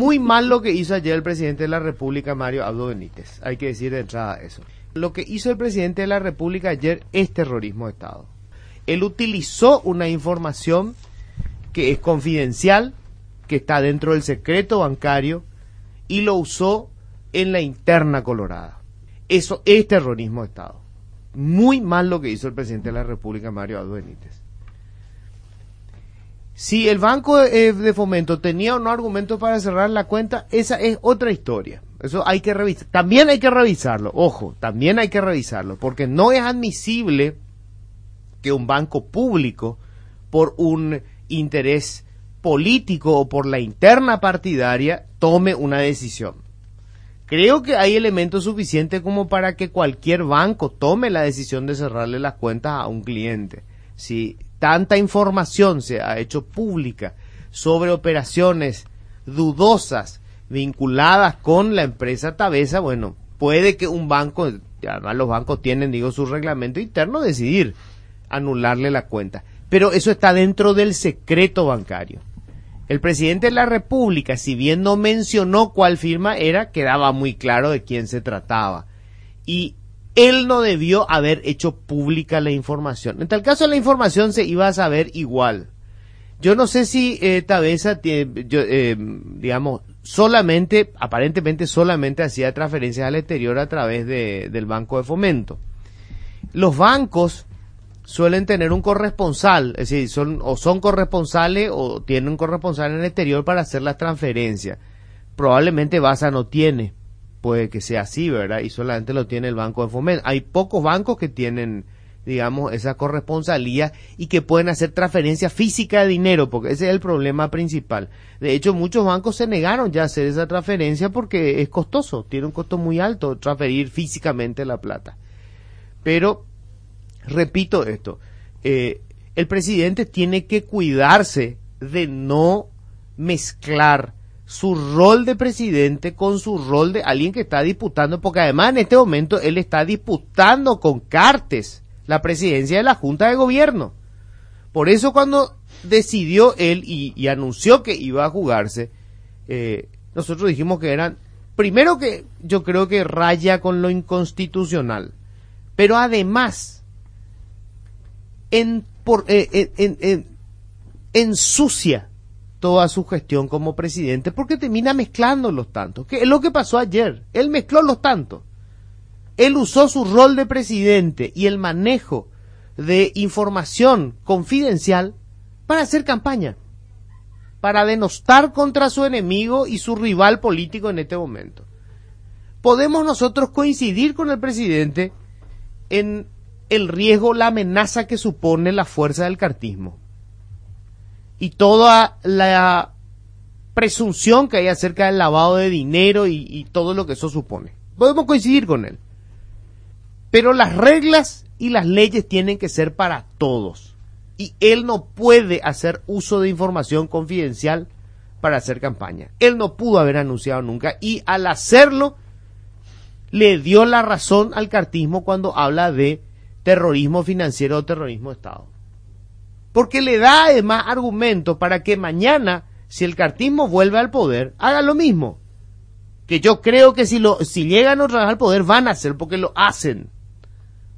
Muy mal lo que hizo ayer el presidente de la República, Mario Abdo Benítez. Hay que decir de entrada eso. Lo que hizo el presidente de la República ayer es terrorismo de Estado. Él utilizó una información que es confidencial, que está dentro del secreto bancario, y lo usó en la interna colorada. Eso es terrorismo de Estado. Muy mal lo que hizo el presidente de la República, Mario Abdo Benítez. Si el Banco eh, de Fomento tenía o no argumentos para cerrar la cuenta, esa es otra historia. Eso hay que revisar. También hay que revisarlo, ojo, también hay que revisarlo, porque no es admisible que un banco público, por un interés político o por la interna partidaria, tome una decisión. Creo que hay elementos suficientes como para que cualquier banco tome la decisión de cerrarle las cuentas a un cliente. Si tanta información se ha hecho pública sobre operaciones dudosas vinculadas con la empresa Tabesa, bueno, puede que un banco, además los bancos tienen, digo, su reglamento interno, decidir anularle la cuenta. Pero eso está dentro del secreto bancario. El presidente de la República, si bien no mencionó cuál firma era, quedaba muy claro de quién se trataba. Y él no debió haber hecho pública la información. En tal caso, la información se iba a saber igual. Yo no sé si eh, Tabesa, eh, digamos, solamente, aparentemente solamente hacía transferencias al exterior a través de, del Banco de Fomento. Los bancos suelen tener un corresponsal, es decir, o son corresponsales o tienen un corresponsal en el exterior para hacer las transferencias. Probablemente Basa no tiene puede que sea así, ¿verdad? Y solamente lo tiene el Banco de Fomento. Hay pocos bancos que tienen, digamos, esa corresponsalía y que pueden hacer transferencia física de dinero, porque ese es el problema principal. De hecho, muchos bancos se negaron ya a hacer esa transferencia porque es costoso, tiene un costo muy alto transferir físicamente la plata. Pero, repito esto, eh, el presidente tiene que cuidarse de no mezclar su rol de presidente con su rol de alguien que está disputando, porque además en este momento él está disputando con Cartes la presidencia de la Junta de Gobierno. Por eso cuando decidió él y, anunció que iba a jugarse, eh, nosotros dijimos que eran, primero que yo creo que raya con lo inconstitucional, pero además en, por, eh, en, en, ensucia toda su gestión como presidente porque termina mezclando los tantos, que es lo que pasó ayer. Él mezcló los tantos. Él usó su rol de presidente y el manejo de información confidencial para hacer campaña, para denostar contra su enemigo y su rival político en este momento. Podemos nosotros coincidir con el presidente en el riesgo, la amenaza que supone la fuerza del cartismo y toda la presunción que hay acerca del lavado de dinero y, todo lo que eso supone. Podemos coincidir con él. Pero las reglas y las leyes tienen que ser para todos. Y él no puede hacer uso de información confidencial para hacer campaña. Él no pudo haber anunciado nunca y al hacerlo le dio la razón al cartismo cuando habla de terrorismo financiero o terrorismo de Estado porque le da además argumentos para que mañana, si el cartismo vuelve al poder, haga lo mismo. Que yo creo que si, lo, si llegan otra vez al poder van a hacer porque lo hacen.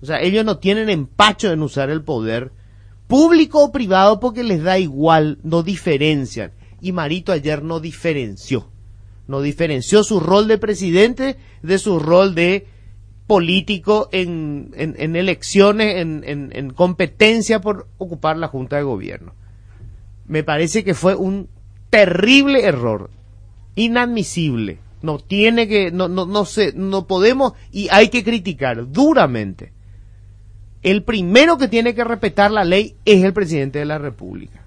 O sea, ellos no tienen empacho en usar el poder, público o privado, porque les da igual, no diferencian. Y Marito ayer no diferenció. No diferenció su rol de presidente de su rol de político en, en, elecciones, en, en, competencia por ocupar la Junta de Gobierno. Me parece que fue un terrible error, inadmisible. No tiene que, no, no, no sé, no podemos y hay que criticar duramente. El primero que tiene que respetar la ley es el presidente de la República.